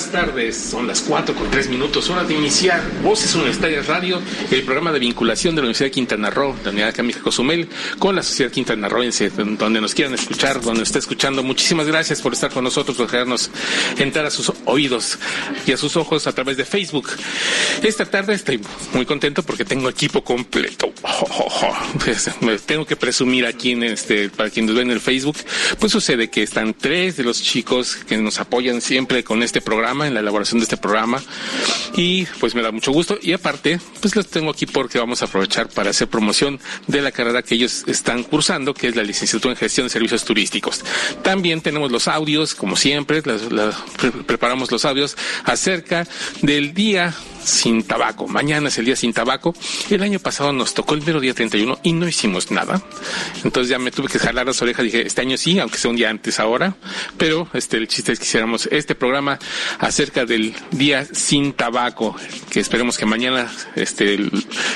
Buenas tardes, son las 4 con 3 minutos, hora de iniciar Voces Universitarias Radio, el programa de vinculación de la Universidad de Quintana Roo, la Unidad Académica Cozumel, con la Sociedad Quintanarroense, donde nos quieran escuchar, donde nos esté escuchando. Muchísimas gracias por estar con nosotros, por dejarnos entrar a sus oídos y a sus ojos a través de Facebook. Esta tarde estoy muy contento porque tengo equipo completo. Tengo que presumir aquí en este, para quienes ven el Facebook, pues sucede que están tres de los chicos que nos apoyan siempre con este programa, en la elaboración de este programa. Y pues me da mucho gusto. Y aparte, pues los tengo aquí porque vamos a aprovechar para hacer promoción de la carrera que ellos están cursando, que es la licenciatura en gestión de servicios turísticos. También tenemos los audios, como siempre, pre- preparamos los audios acerca del día sin tabaco. Mañana es el día sin tabaco. El año pasado nos tocó el mero día 31 y no hicimos nada. Entonces ya me tuve que jalar las orejas. Dije, este año sí, aunque sea un día antes ahora. Pero este, el chiste es que hiciéramos este programa acerca del día sin tabaco, que esperemos que mañana este,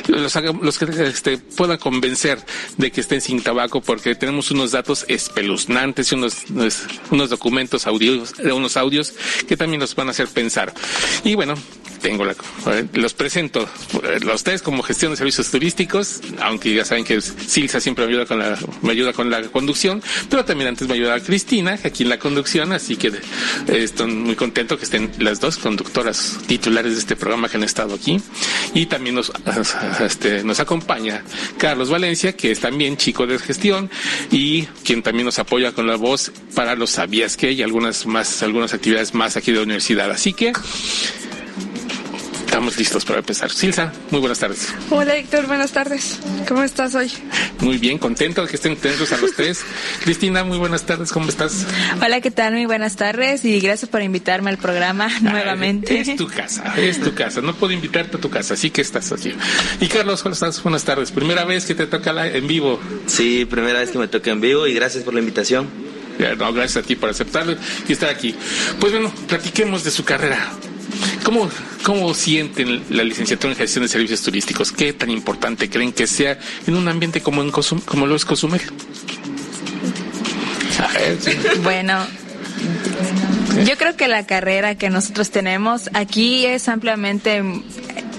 los, los que este, puedan convencer de que estén sin tabaco, porque tenemos unos datos espeluznantes y unos, unos, unos documentos audios, unos audios que también nos van a hacer pensar. Y bueno, tengo la, eh, los presento eh, los tres como gestión de servicios turísticos, aunque ya saben que Silsa siempre me ayuda con la, me ayuda con la conducción, pero también antes me ayuda Cristina aquí en la conducción, así que eh, estoy muy contento que estén las dos conductoras titulares de este programa que han estado aquí y también nos, este, nos acompaña Carlos Valencia, que es también chico de gestión y quien también nos apoya con la voz para los sabías que y algunas más, algunas actividades más aquí de la universidad. Así que Estamos listos para empezar. Silsa, muy buenas tardes. Hola Héctor, buenas tardes. ¿Cómo estás hoy? Muy bien, contento de que estén atentos a los tres. Cristina, muy buenas tardes, ¿cómo estás? Hola, ¿qué tal? Muy buenas tardes y gracias por invitarme al programa nuevamente. Es tu casa, es tu casa. No puedo invitarte a tu casa, así que estás aquí. Y Carlos, ¿cómo estás? Buenas tardes. Primera vez que te toca la- en vivo. Sí, primera vez que me toca en vivo y gracias por la invitación. No, gracias a ti por aceptarlo y estar aquí. Pues bueno, platiquemos de su carrera. ¿Cómo, ¿Cómo sienten la licenciatura en gestión de servicios turísticos? ¿Qué tan importante creen que sea en un ambiente como, en Cozum- como lo es Cozumel? Bueno, yo creo que la carrera que nosotros tenemos aquí es ampliamente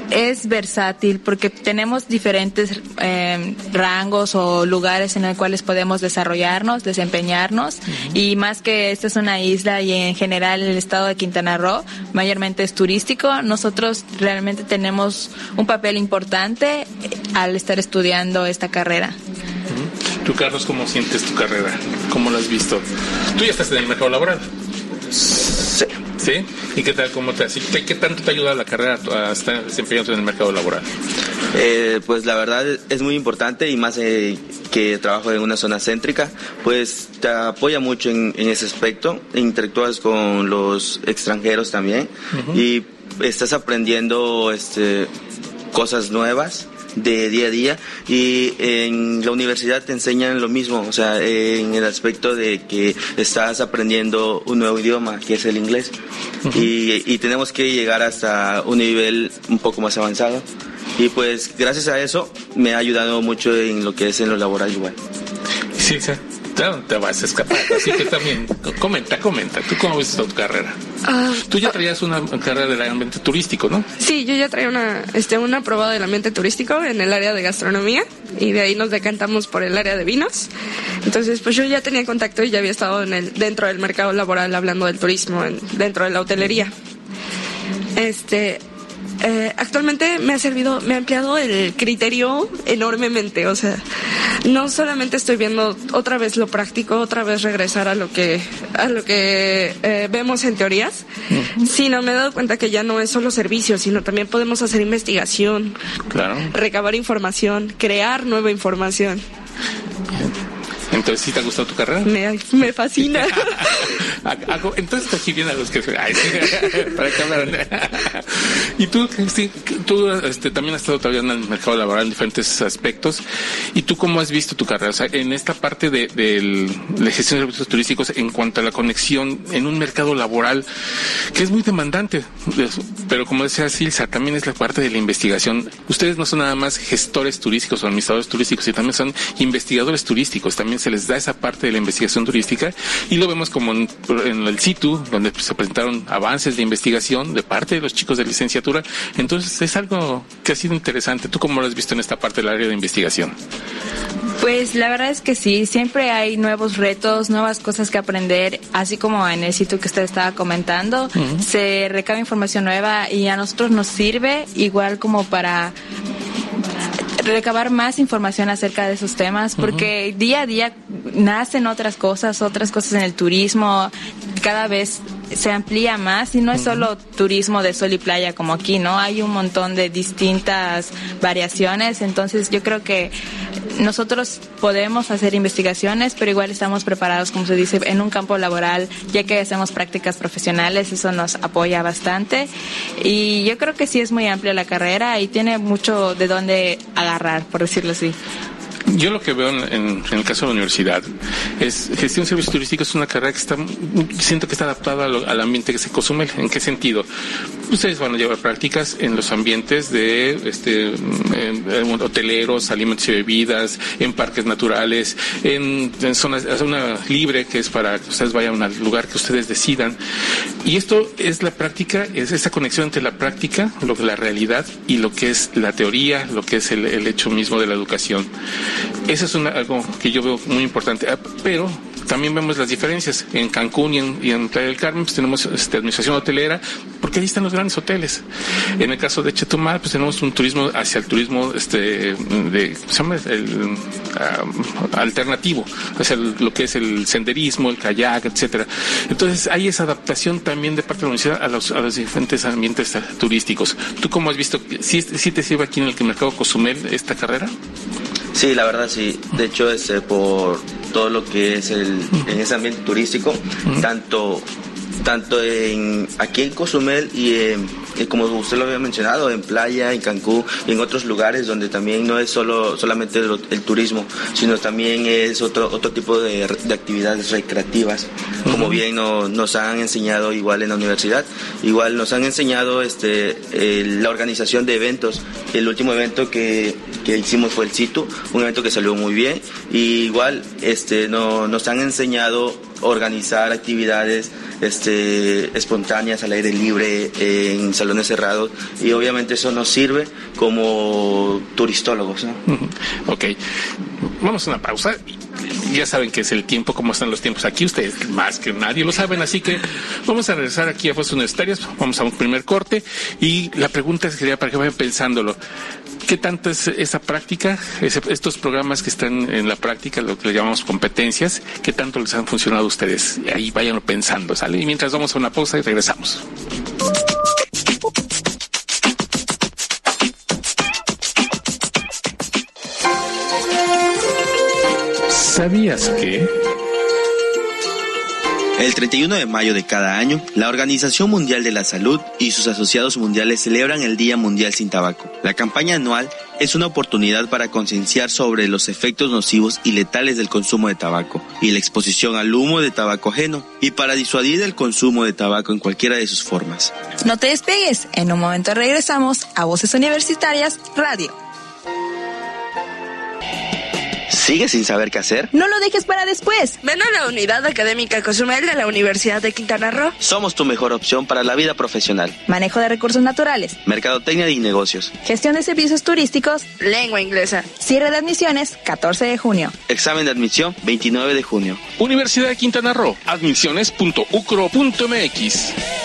es versátil porque tenemos diferentes eh, rangos o lugares en los cuales podemos desarrollarnos, desempeñarnos y más que esta es una isla y en general el estado de Quintana Roo mayormente es turístico, nosotros realmente tenemos un papel importante al estar estudiando esta carrera. Tú, Carlos, ¿cómo sientes tu carrera? ¿Cómo lo has visto? Tú ya estás en el mercado laboral, Sí. ¿Sí? ¿Y qué tal, cómo te, qué, qué tanto te ayuda la carrera a estar desempeñándote en el mercado laboral? Eh, pues la verdad es muy importante y más eh, que trabajo en una zona céntrica, pues te apoya mucho en, en ese aspecto, interactúas con los extranjeros también y estás aprendiendo este, cosas nuevas de día a día y en la universidad te enseñan lo mismo, o sea, en el aspecto de que estás aprendiendo un nuevo idioma, que es el inglés, y, y tenemos que llegar hasta un nivel un poco más avanzado. Y pues gracias a eso me ha ayudado mucho en lo que es en lo laboral igual. Sí, sí. Te vas a escapar. Así que también, comenta, comenta. ¿Tú cómo ves tu carrera? Ah, Tú ya traías una carrera del ambiente turístico, ¿no? sí, yo ya traía una, este, un aprobado del ambiente turístico en el área de gastronomía y de ahí nos decantamos por el área de vinos. Entonces, pues yo ya tenía contacto y ya había estado en el, dentro del mercado laboral hablando del turismo, en- dentro de la hotelería. Este, eh, actualmente me ha servido, me ha ampliado el criterio enormemente. O sea, no solamente estoy viendo otra vez lo práctico, otra vez regresar a lo que, a lo que eh, vemos en teorías, sino me he dado cuenta que ya no es solo servicio, sino también podemos hacer investigación, Claro. recabar información, crear nueva información. Entonces, ¿sí te ha gustado tu carrera? Me, me fascina. Hago- Entonces aquí vienen los que... Ay, para que hablaran. ¿Y tú, Cristi, tú este, también has estado todavía en el mercado laboral en diferentes aspectos. ¿Y tú cómo has visto tu carrera? O sea, en esta parte de, de, de gestión de servicios turísticos en cuanto a la conexión en un mercado laboral que es muy demandante. Pero como decía Silsa, también es la parte de la investigación. Ustedes no son nada más gestores turísticos o administradores turísticos, y también son investigadores turísticos. También se les da esa parte de la investigación turística y lo vemos como en, en el SITU, donde se presentaron avances de investigación de parte de los chicos de Entonces es algo que ha sido interesante. ¿Tú cómo lo has visto en esta parte del área de investigación? Pues la verdad es que sí, siempre hay nuevos retos, nuevas cosas que aprender, así como en el sitio que usted estaba comentando, uh -huh. se recaba información nueva y a nosotros nos sirve igual como para recabar más información acerca de esos temas, porque uh -huh. día a día nacen otras cosas, otras cosas en el turismo, cada vez se amplía más y no es solo turismo de sol y playa como aquí, ¿no? Hay un montón de distintas variaciones, entonces yo creo que nosotros podemos hacer investigaciones, pero igual estamos preparados, como se dice, en un campo laboral, ya que hacemos prácticas profesionales, eso nos apoya bastante y yo creo que sí es muy amplia la carrera y tiene mucho de dónde agarrar, por decirlo así. Yo lo que veo en, en, el caso de la universidad es gestión de servicios turísticos es una carrera que está, siento que está adaptada lo, al ambiente que se consume. ¿En qué sentido? Ustedes van a llevar prácticas en los ambientes de este, en, hoteleros, alimentos y bebidas, en parques naturales, en, zonas, zona libre que es para que ustedes vayan al lugar que ustedes decidan. Y esto es la práctica, es esa conexión entre la práctica, lo que la realidad y lo que es la teoría, lo que es el hecho mismo de la educación. Eso es una, algo que yo veo muy importante. Pero también vemos las diferencias. En Cancún y en, y en Playa del Carmen pues tenemos este, administración hotelera, porque ahí están los grandes hoteles. En el caso de Chetumal, pues tenemos un turismo hacia el turismo este, de. El, um, alternativo, hacia el, lo que es el senderismo, el kayak, etcétera. Entonces hay esa adaptación también de parte de la universidad a los, a los diferentes ambientes turísticos. ¿Tú cómo has visto? ¿Sí, sí te sirve aquí en el mercado Cozumel esta carrera? Sí, la verdad sí. De hecho, este, por todo lo que es el, en ese ambiente turístico, tanto tanto en aquí en Cozumel y en, como usted lo había mencionado en playa en Cancún y en otros lugares donde también no es solo solamente el, el turismo sino también es otro otro tipo de, de actividades recreativas uh -huh. como bien no, nos han enseñado igual en la universidad igual nos han enseñado este el, la organización de eventos el último evento que, que hicimos fue el CITU un evento que salió muy bien y igual este no, nos han enseñado organizar actividades este, espontáneas al aire libre en salones cerrados y obviamente eso nos sirve como turistólogos. ¿no? Ok, vamos a una pausa. Ya saben que es el tiempo, cómo están los tiempos aquí, ustedes más que nadie lo saben, así que vamos a regresar aquí a Fuerzas Universitarias, vamos a un primer corte y la pregunta sería para que vayan pensándolo. ¿Qué tanto es esa práctica, estos programas que están en la práctica, lo que le llamamos competencias, qué tanto les han funcionado a ustedes? Ahí váyanlo pensando, ¿sale? Y mientras vamos a una pausa y regresamos. ¿Sabías que? El 31 de mayo de cada año, la Organización Mundial de la Salud y sus asociados mundiales celebran el Día Mundial sin Tabaco. La campaña anual es una oportunidad para concienciar sobre los efectos nocivos y letales del consumo de tabaco y la exposición al humo de tabaco ajeno y para disuadir el consumo de tabaco en cualquiera de sus formas. No te despegues, en un momento regresamos a Voces Universitarias Radio. ¿Sigues sin saber qué hacer? No lo dejes para después. Ven a la Unidad Académica Cozumel de la Universidad de Quintana Roo. Somos tu mejor opción para la vida profesional. Manejo de recursos naturales. Mercadotecnia y negocios. Gestión de servicios turísticos. Lengua inglesa. Cierre de admisiones 14 de junio. Examen de admisión 29 de junio. Universidad de Quintana Roo. Admisiones.ucro.mx.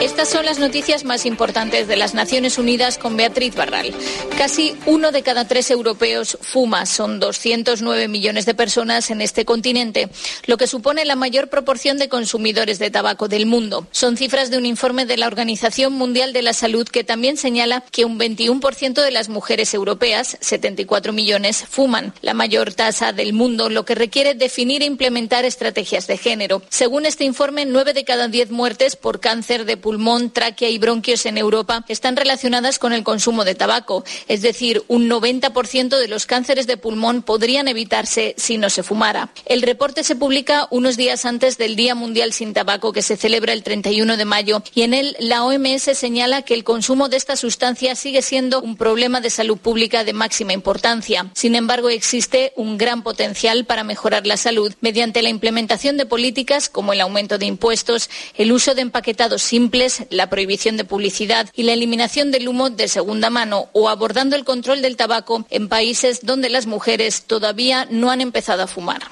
Estas son las noticias más importantes de las Naciones Unidas con Beatriz Barral. Casi uno de cada tres europeos fuma. Son 209 millones de personas en este continente, lo que supone la mayor proporción de consumidores de tabaco del mundo. Son cifras de un informe de la Organización Mundial de la Salud que también señala que un 21% de las mujeres europeas, 74 millones, fuman, la mayor tasa del mundo, lo que requiere definir e implementar estrategias de género. Según este informe, nueve de cada diez muertes por cáncer de pulmón, tráquea y bronquios en Europa están relacionadas con el consumo de tabaco. Es decir, un 90% de los cánceres de pulmón podrían evitarse si no se fumara. El reporte se publica unos días antes del Día Mundial sin Tabaco que se celebra el 31 de mayo y en él la OMS señala que el consumo de esta sustancia sigue siendo un problema de salud pública de máxima importancia. Sin embargo, existe un gran potencial para mejorar la salud mediante la implementación de políticas como el aumento de impuestos, el uso de empaquetados simples, la prohibición de publicidad y la eliminación del humo de segunda mano o abordando el control del tabaco en países donde las mujeres todavía no han empezado a fumar.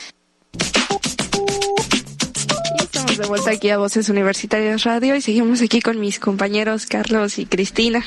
Estamos de vuelta aquí a Voces Universitarias Radio y seguimos aquí con mis compañeros Carlos y Cristina.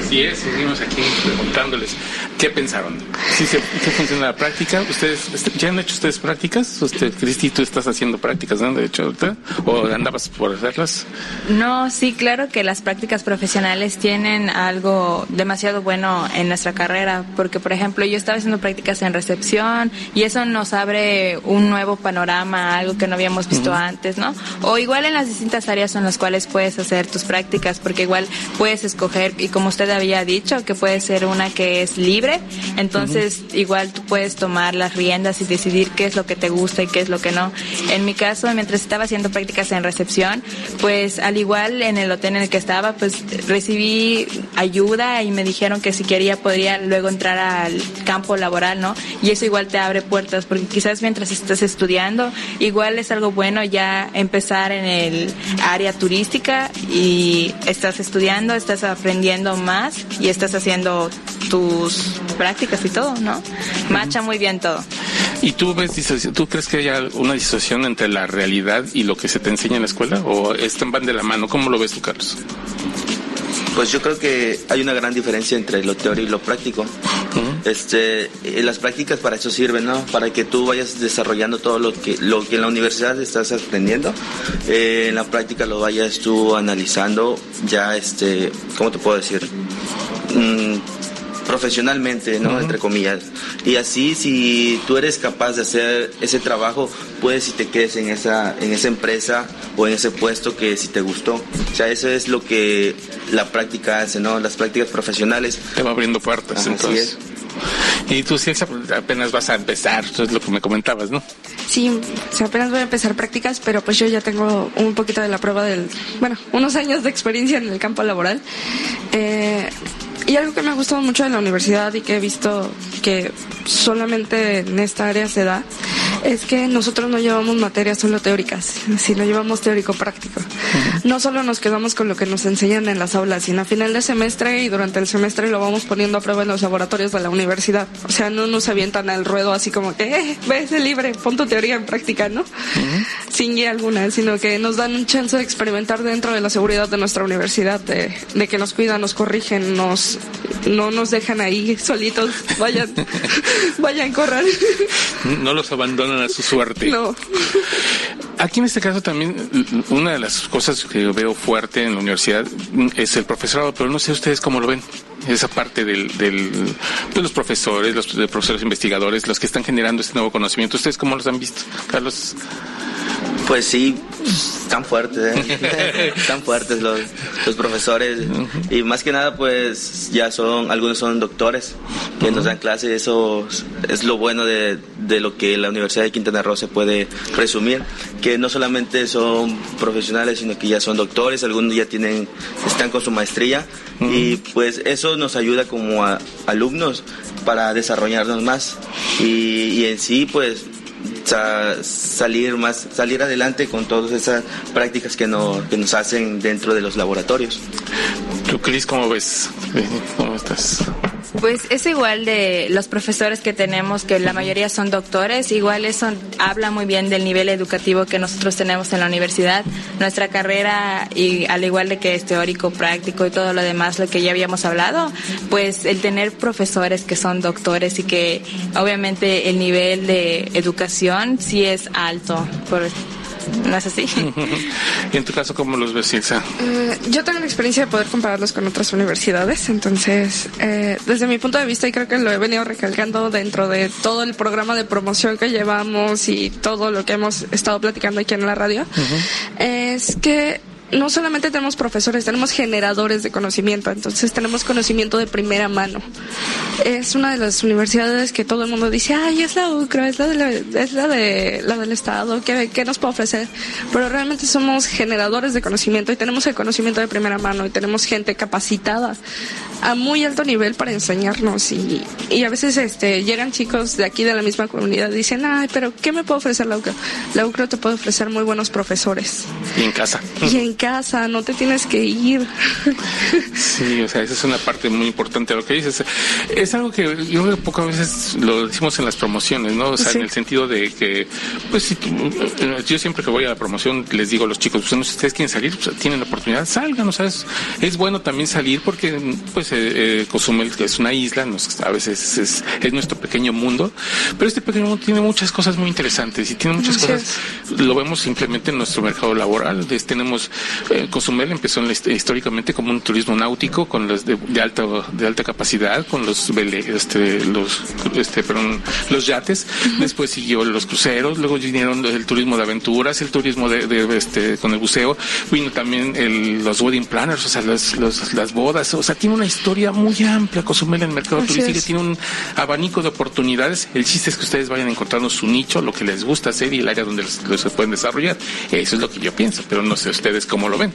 Así es, seguimos aquí preguntándoles qué pensaron. ¿Sí se, funciona la práctica? ¿Ustedes este, ya han hecho ustedes prácticas? Usted, Cristi, tú estás haciendo prácticas, ¿no? De hecho, ahorita, o andabas por hacerlas. No, sí, claro que las prácticas profesionales tienen algo demasiado bueno en nuestra carrera, porque por ejemplo yo estaba haciendo prácticas en recepción y eso nos abre un nuevo panorama, algo que no habíamos visto antes, ¿no? O igual en las distintas áreas en las cuales puedes hacer tus prácticas, porque igual puedes escoger y como usted había dicho, que puede ser una que es libre, entonces igual tú puedes tomar las riendas y decidir qué es lo que te gusta y qué es lo que no. En mi caso, mientras estaba haciendo prácticas en recepción, pues al igual en el hotel en el que estaba, pues recibí ayuda y me dijeron que si quería podría luego entrar al campo laboral, ¿no? Y eso igual te abre puertas, porque quizás mientras estás estudiando, igual es algo bueno ya empezar en el área turística y estás estudiando, estás aprendiendo más y estás haciendo tus prácticas y todo, ¿no? Macha muy bien todo. ¿Y tú ves, disoci- tú crees que haya una disociación entre la realidad y lo que se te enseña en la escuela? ¿O están van de la mano? ¿Cómo lo ves tú, Carlos? Pues yo creo que hay una gran diferencia entre lo teórico y lo práctico. Este, eh, las prácticas para eso sirven, ¿no? Para que tú vayas desarrollando todo lo que lo que en la universidad estás aprendiendo, eh, en la práctica lo vayas tú analizando, ya este, ¿cómo te puedo decir? Mm, profesionalmente, ¿no? Entre comillas. Y así, si tú eres capaz de hacer ese trabajo, puedes si te quedes en esa, en esa empresa o en ese puesto que si te gustó. O sea, eso es lo que la práctica hace, ¿no? Las prácticas profesionales. Te va abriendo puertas, Así entonces. Y tú, Cielsa, apenas vas a empezar, eso es lo que me comentabas, ¿no? Sí, o sea, apenas voy a empezar prácticas, pero pues yo ya tengo un poquito de la prueba del, bueno, unos años de experiencia en el campo laboral. Eh, y algo que me ha gustado mucho de la universidad y que he visto que solamente en esta área se da, es que nosotros no llevamos materias solo teóricas, sino llevamos teórico-práctico. No solo nos quedamos con lo que nos enseñan en las aulas, sino a final de semestre y durante el semestre lo vamos poniendo a prueba en los laboratorios de la universidad. O sea, no nos avientan al ruedo así como que, eh, ves el libre, pon tu teoría en práctica, ¿no? Sin guía alguna, sino que nos dan un chance de experimentar dentro de la seguridad de nuestra universidad, de, de que nos cuidan, nos corrigen, nos, no nos dejan ahí solitos, vayan, vayan, corran. No los abandonan a su suerte. No. Aquí en este caso también una de las cosas que yo veo fuerte en la universidad mm, es el profesorado, pero no sé ustedes cómo lo ven. Esa parte del, del, de los profesores, los de profesores investigadores, los que están generando este nuevo conocimiento. ¿Ustedes cómo los han visto, Carlos? Pues sí, están fuertes, ¿eh? están fuertes los, los profesores. Y más que nada pues ya son, algunos son doctores que nos dan clases, eso es lo bueno de, de lo que la Universidad de Quintana Roo se puede presumir, que no solamente son profesionales sino que ya son doctores, algunos ya tienen, están con su maestría. Y pues eso nos ayuda como a- alumnos para desarrollarnos más. Y, y en sí pues sa- salir más salir adelante con todas esas prácticas que nos, que nos hacen dentro de los laboratorios Tú, Cris, ¿cómo ves? ¿Cómo estás? Pues es igual de los profesores que tenemos, que la mayoría son doctores, igual eso habla muy bien del nivel educativo que nosotros tenemos en la universidad. Nuestra carrera, y al igual de que es teórico, práctico y todo lo demás, lo que ya habíamos hablado, pues el tener profesores que son doctores y que obviamente el nivel de educación sí es alto. ¿No es así? ¿Y en tu caso cómo los ves, Ilsa? Eh, yo tengo la experiencia de poder compararlos con otras universidades, entonces, eh, desde mi punto de vista, y creo que lo he venido recalcando dentro de todo el programa de promoción que llevamos y todo lo que hemos estado platicando aquí en la radio, es que no solamente tenemos profesores, tenemos generadores de conocimiento, entonces tenemos conocimiento de primera mano. Es una de las universidades que todo el mundo dice, ay, es la UCRA, es la, de la, es la, de, la del Estado, ¿qué, ¿qué nos puede ofrecer? Pero realmente somos generadores de conocimiento y tenemos el conocimiento de primera mano y tenemos gente capacitada a muy alto nivel para enseñarnos y, y a veces este llegan chicos de aquí de la misma comunidad y dicen, ay, pero ¿qué me puede ofrecer la UCRA? La UCRA te puede ofrecer muy buenos profesores. Y en casa. Y en casa, no te tienes que ir. Sí, o sea, esa es una parte muy importante de lo que dices. Es algo que yo creo que pocas veces lo decimos en las promociones, ¿no? O sea, Sí. en el sentido de que, pues, si tú- yo siempre que voy a la promoción les digo a los chicos, pues, ustedes quieren salir, pues, tienen la oportunidad, salgan, o sea, es, es bueno también salir porque, pues, eh, eh, Cozumel que es una isla, nos- a veces es, es nuestro pequeño mundo, pero este pequeño mundo tiene muchas cosas muy interesantes y tiene muchas cosas lo vemos simplemente en nuestro mercado laboral. Entonces, tenemos eh, Cozumel empezó en la hist- históricamente como un turismo náutico con los de, de alta de alta capacidad, con los vele- este los este perdón, los yates. Después siguió los cruceros, luego vinieron el turismo de aventuras, el turismo de, de, este con el buceo, vino también el, los wedding planners, o sea, los- los- las bodas, o sea, tiene una historia muy amplia Cozumel en el mercado Así turístico, es. tiene un abanico de oportunidades. El chiste es que ustedes vayan encontrando su nicho, lo que les gusta hacer y el área donde los, los se pueden desarrollar. Eso es lo que yo pienso, pero no sé ustedes cómo lo ven.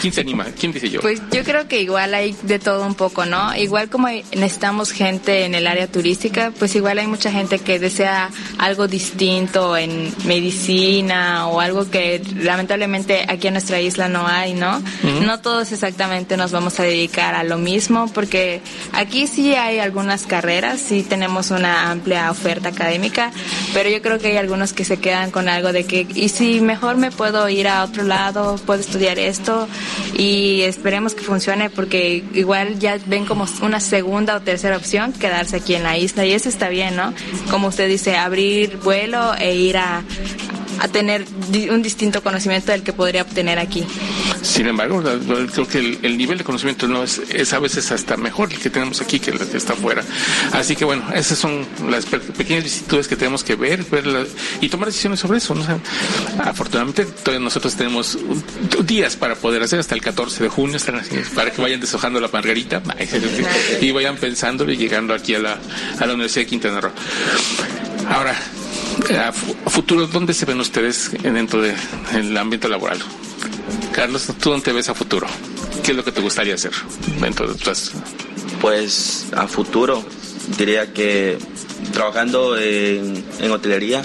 ¿Quién, se anima? ¿Quién dice yo? Pues yo creo que igual hay de todo un poco, ¿no? Igual como necesitamos gente en el área turística, pues igual hay mucha gente que desea algo distinto en medicina o algo que lamentablemente aquí en nuestra isla no hay, ¿no? No todos exactamente nos vamos a dedicar a lo mismo porque aquí sí hay algunas carreras, sí tenemos una amplia oferta académica, pero yo creo que hay algunos que se quedan con algo de que, y si mejor me puedo ir a otro lado, puedo estudiar esto y esperemos que funcione porque igual ya ven como una segunda o tercera opción quedarse aquí en la isla y eso está bien, ¿no? Como usted dice, abrir vuelo e ir a, a tener un distinto conocimiento del que podría obtener aquí. Sin embargo, creo que el, el nivel de conocimiento no es, es a veces hasta mejor el que tenemos aquí que el que está afuera. Así que bueno, esas son las pe- pequeñas vicisitudes que tenemos que ver, ver la- y tomar decisiones sobre eso. ¿no? O sea, afortunadamente, nosotros tenemos días para poder hacer hasta el 14 de junio, para que vayan deshojando la margarita y vayan pensándolo y llegando aquí a la, a la Universidad de Quintana Roo. Ahora, a fu- a futuro, ¿dónde se ven ustedes dentro del ambiente laboral? Carlos, ¿tú dónde te ves a futuro? ¿Qué es lo que te gustaría hacer dentro de tus... Pues a futuro diría que trabajando en, en hotelería,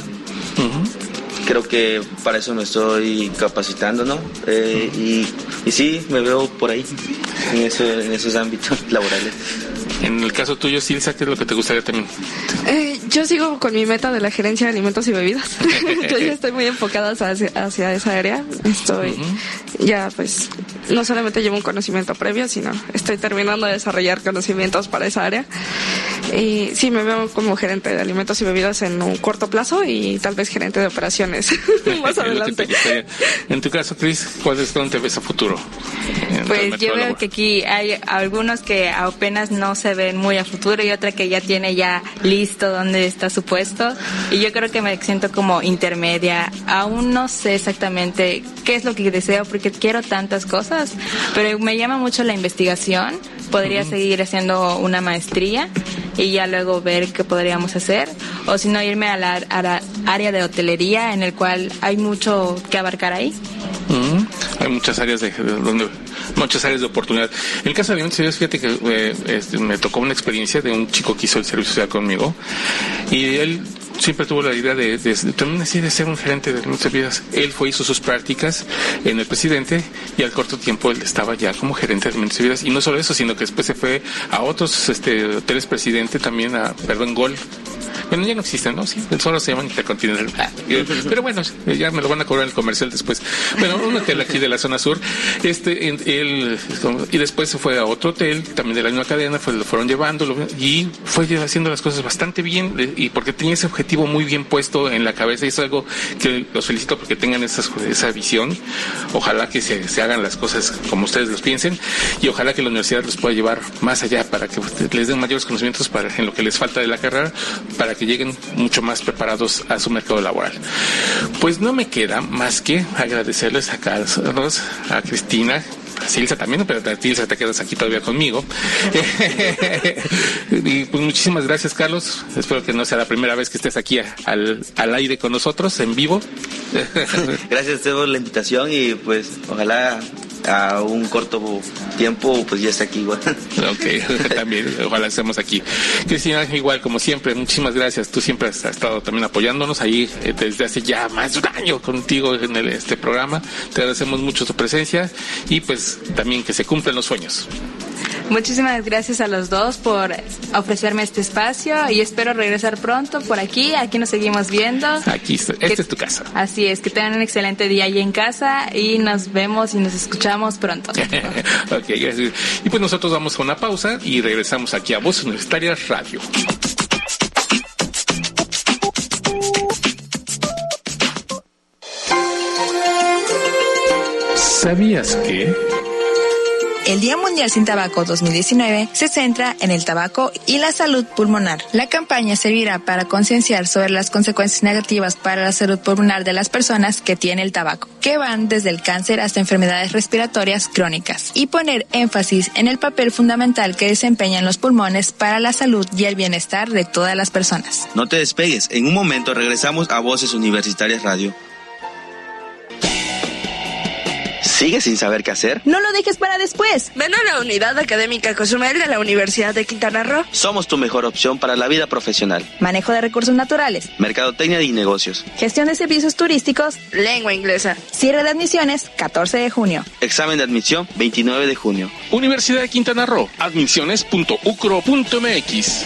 creo que para eso me estoy capacitando, ¿no? Eh, y, y sí, me veo por ahí, en, eso- en esos ámbitos laborales. En el caso tuyo, Silsa, ¿qué es lo que te gustaría también? Eh, yo sigo con mi meta de la gerencia de alimentos y bebidas. yo ya estoy muy enfocada hacia, hacia esa área. Estoy ya pues no solamente llevo un conocimiento previo, sino estoy terminando de desarrollar conocimientos para esa área. Y sí, me veo como gerente de alimentos y bebidas en un corto plazo y tal vez gerente de operaciones más adelante. En tu caso, Chris, ¿cuál es dónde te ves a futuro? Pues yo veo que aquí hay algunos que apenas no se ven muy a futuro y otra que ya tiene ya listo dónde está su puesto. Y yo creo que me siento como intermedia. Aún no sé exactamente qué es lo que deseo porque quiero tantas cosas, pero me llama mucho la investigación. Podría seguir haciendo una maestría y ya luego ver qué podríamos hacer. O si no, irme a la, a la área de hotelería en el cual hay mucho que abarcar ahí. Hay muchas áreas de, de donde muchas áreas de oportunidad. En el caso de alimentos fíjate que eh, este, me tocó una experiencia de un chico que hizo el servicio social conmigo y él siempre tuvo la idea de, también así de ser un gerente de muchas vidas. Él fue, hizo sus prácticas en el presidente y al corto tiempo él estaba ya como gerente de muchas vidas. Y no solo eso, sino que después se fue a otros este, hoteles presidente también, a, perdón, Gol, bueno, ya no existen, ¿no? Sí, solo se llaman Intercontinental. Pero bueno, ya me lo van a cobrar el comercial después. Bueno, un hotel aquí de la zona sur. Este, él, y después se fue a otro hotel, también de la misma cadena, fue, lo fueron llevándolo y fue haciendo las cosas bastante bien y porque tenía ese objetivo muy bien puesto en la cabeza y es algo que los felicito porque tengan esa, esa visión. Ojalá que se, se hagan las cosas como ustedes los piensen y ojalá que la universidad los pueda llevar más allá para que les den mayores conocimientos para en lo que les falta de la carrera para que lleguen mucho más preparados a su mercado laboral. Pues no me queda más que agradecerles a Carlos, a Cristina, a Silsa también, pero a Silsa te quedas aquí todavía conmigo. y pues muchísimas gracias, Carlos. Espero que no sea la primera vez que estés aquí al, al aire con nosotros, en vivo. gracias por la invitación y pues ojalá a un corto tiempo, pues ya está aquí igual. Ok, también, ojalá estemos aquí. Cristina, igual, como siempre, muchísimas gracias. Tú siempre has estado también apoyándonos ahí eh, desde hace ya más de un año contigo en este programa. Te agradecemos mucho tu presencia y pues también que se cumplan los sueños. Muchísimas gracias a los dos por ofrecerme este espacio y espero regresar pronto por aquí. Aquí nos seguimos viendo. Aquí, esta es tu casa. Así es, que tengan un excelente día ahí en casa y nos vemos y nos escuchamos pronto. ok, gracias. Y pues nosotros vamos a una pausa y regresamos aquí a Voz Universitaria Radio. ¿Sabías que... El Día Mundial sin Tabaco 2019 se centra en el tabaco y la salud pulmonar. La campaña servirá para concienciar sobre las consecuencias negativas para la salud pulmonar de las personas que tienen el tabaco, que van desde el cáncer hasta enfermedades respiratorias crónicas, y poner énfasis en el papel fundamental que desempeñan los pulmones para la salud y el bienestar de todas las personas. No te despegues, en un momento regresamos a Voces Universitarias Radio. ¿Sigues sin saber qué hacer? No lo dejes para después. Ven a la unidad académica Cozumel de la Universidad de Quintana Roo. Somos tu mejor opción para la vida profesional. Manejo de recursos naturales. Mercadotecnia y negocios. Gestión de servicios turísticos. Lengua inglesa. Cierre de admisiones 14 de junio. Examen de admisión 29 de junio. Universidad de Quintana Roo. Admisiones.ucro.mx.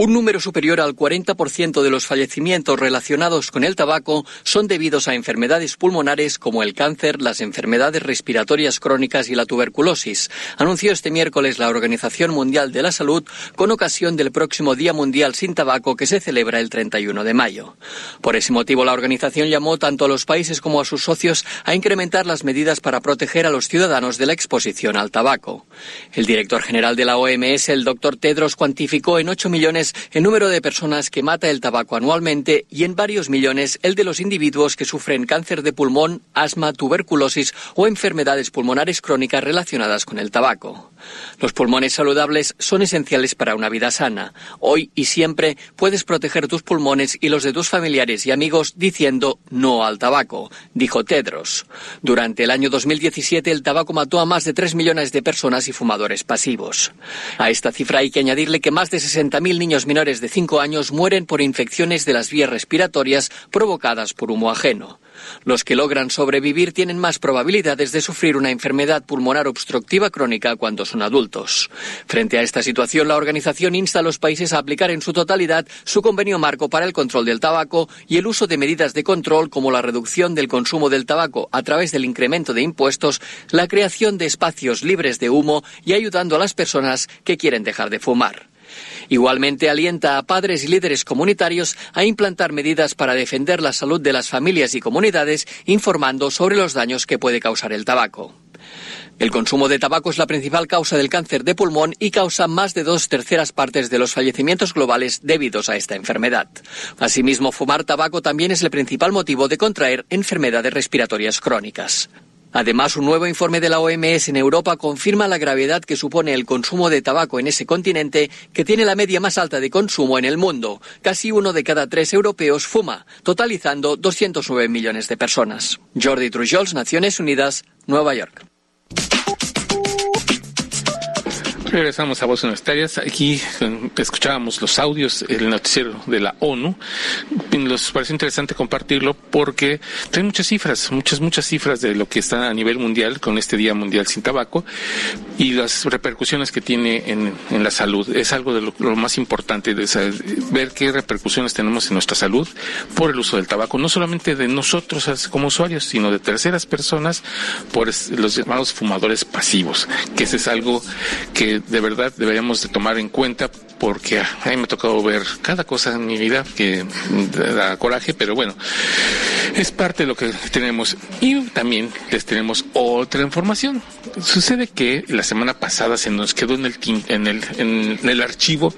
Un número superior al 40% de los fallecimientos relacionados con el tabaco son debidos a enfermedades pulmonares como el cáncer, las enfermedades respiratorias crónicas y la tuberculosis, anunció este miércoles la Organización Mundial de la Salud con ocasión del próximo Día Mundial sin Tabaco que se celebra el 31 de mayo. Por ese motivo, la organización llamó tanto a los países como a sus socios a incrementar las medidas para proteger a los ciudadanos de la exposición al tabaco. El director general de la OMS, el doctor Tedros, cuantificó en 8 millones el número de personas que mata el tabaco anualmente y en varios millones el de los individuos que sufren cáncer de pulmón, asma, tuberculosis o enfermedades pulmonares crónicas relacionadas con el tabaco. Los pulmones saludables son esenciales para una vida sana. Hoy y siempre puedes proteger tus pulmones y los de tus familiares y amigos diciendo no al tabaco, dijo Tedros. Durante el año 2017 el tabaco mató a más de 3 millones de personas y fumadores pasivos. A esta cifra hay que añadirle que más de 60.000 niños menores de 5 años mueren por infecciones de las vías respiratorias provocadas por humo ajeno. Los que logran sobrevivir tienen más probabilidades de sufrir una enfermedad pulmonar obstructiva crónica cuando son adultos. Frente a esta situación, la organización insta a los países a aplicar en su totalidad su convenio marco para el control del tabaco y el uso de medidas de control como la reducción del consumo del tabaco a través del incremento de impuestos, la creación de espacios libres de humo y ayudando a las personas que quieren dejar de fumar. Igualmente alienta a padres y líderes comunitarios a implantar medidas para defender la salud de las familias y comunidades, informando sobre los daños que puede causar el tabaco. El consumo de tabaco es la principal causa del cáncer de pulmón y causa más de dos terceras partes de los fallecimientos globales debidos a esta enfermedad. Asimismo, fumar tabaco también es el principal motivo de contraer enfermedades respiratorias crónicas. Además, un nuevo informe de la OMS en Europa confirma la gravedad que supone el consumo de tabaco en ese continente, que tiene la media más alta de consumo en el mundo. Casi uno de cada tres europeos fuma, totalizando 209 millones de personas. Jordi Trujols, Naciones Unidas, Nueva York. Regresamos a Voces Universitarias. Aquí eh, escuchábamos los audios, el noticiero de la ONU. Nos pareció interesante compartirlo porque trae muchas cifras, muchas, muchas cifras de lo que está a nivel mundial con este Día Mundial sin Tabaco y las repercusiones que tiene en, en la salud. Es algo de lo, más importante, de ver qué repercusiones tenemos en nuestra salud por el uso del tabaco, no solamente de nosotros como usuarios, sino de terceras personas por los llamados fumadores pasivos, que ese es algo que de verdad deberíamos de tomar en cuenta porque a mí me ha tocado ver cada cosa en mi vida que da coraje, pero bueno, es parte de lo que tenemos. Y también les tenemos otra información. Sucede que la semana pasada se nos quedó en el, en el, en el archivo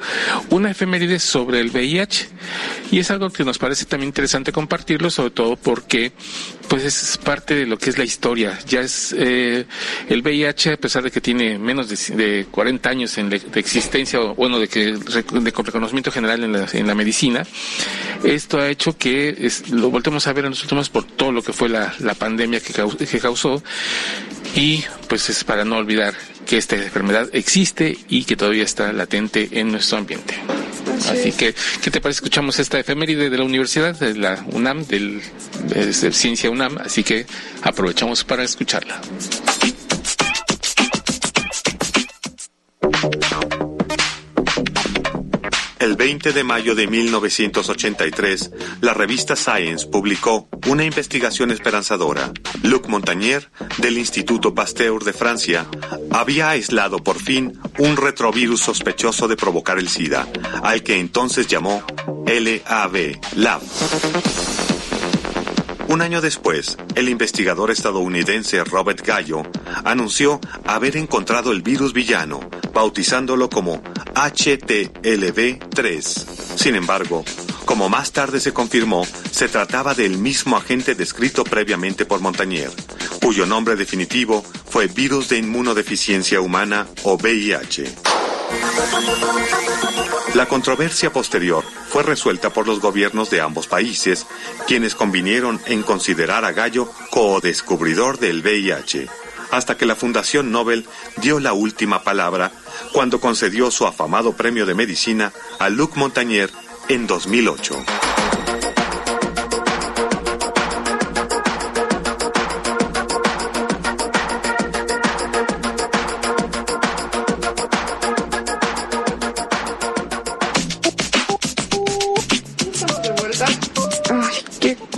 una efeméride sobre el VIH y es algo que nos parece también interesante compartirlo, sobre todo porque pues es parte de lo que es la historia. Ya es eh, el VIH, a pesar de que tiene menos de, de 40 años en de existencia, o bueno, de que de reconocimiento general en la, en la medicina, esto ha hecho que lo voltemos a ver en los últimos por todo lo que fue la, la pandemia que, que causó y pues es para no olvidar que esta enfermedad existe y que todavía está latente en nuestro ambiente. Así que, ¿qué te parece? Escuchamos esta efeméride de la universidad, de la UNAM, del, de Ciencia UNAM, así que aprovechamos para escucharla. El 20 de mayo de 1983, la revista Science publicó una investigación esperanzadora. Luc Montagnier, del Instituto Pasteur de Francia, había aislado por fin un retrovirus sospechoso de provocar el SIDA, al que entonces llamó LAV, LAV. Un año después, el investigador estadounidense Robert Gallo anunció haber encontrado el virus villano, bautizándolo como HTLV3. Sin embargo, como más tarde se confirmó, se trataba del mismo agente descrito previamente por Montagnier, cuyo nombre definitivo fue virus de inmunodeficiencia humana o VIH. La controversia posterior fue resuelta por los gobiernos de ambos países, quienes convinieron en considerar a Gallo co-descubridor del VIH, hasta que la Fundación Nobel dio la última palabra cuando concedió su afamado premio de medicina a Luc Montagnier en 2008.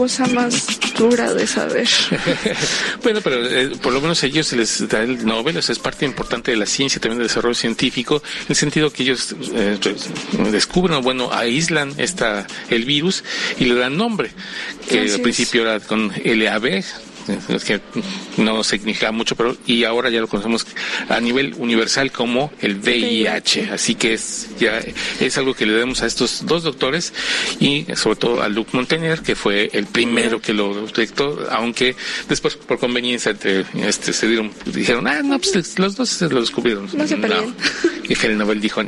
Cosa más dura de saber. bueno, pero eh, por lo menos a ellos se les da el Nobel, es parte importante de la ciencia, también del desarrollo científico, en el sentido que ellos eh, descubren, bueno, aíslan esta, el virus y le dan nombre, que al principio era con LAB, es que no significa mucho, pero y ahora ya lo conocemos a nivel universal como el VIH. Así que es ya es algo que le debemos a estos dos doctores y sobre todo a Luc Montagnier, que fue el primero que lo detectó, aunque después por conveniencia este se dieron dijeron, ah, no, pues los dos se lo descubrieron. No se Y el Nobel dijo,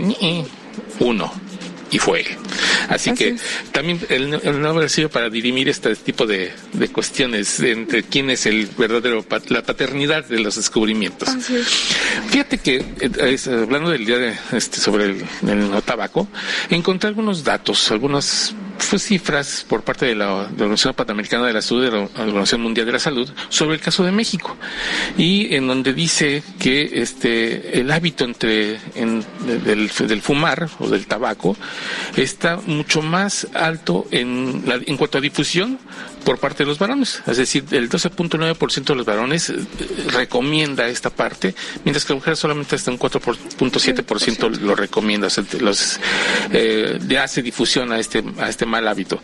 uno y fue. Así, que también el, nombre ha sido para dirimir este tipo de, de cuestiones entre quién es el verdadero, la paternidad de los descubrimientos. Fíjate que, eh, hablando del día de, este, sobre el, el tabaco, encontré algunos datos, algunas fue cifras por parte de la, Organización Panamericana de la Salud, de la Organización Mundial de la Salud, sobre el caso de México. Y en donde dice que este, el hábito entre, del, del, fumar o del tabaco está mucho más alto en, la, en cuanto a difusión por parte de los varones. Es decir, el 12.9% de los varones eh, recomienda esta parte, mientras que la mujer solamente hasta un 4.7% lo recomienda, los, eh, le hace difusión a este, a este mal hábito.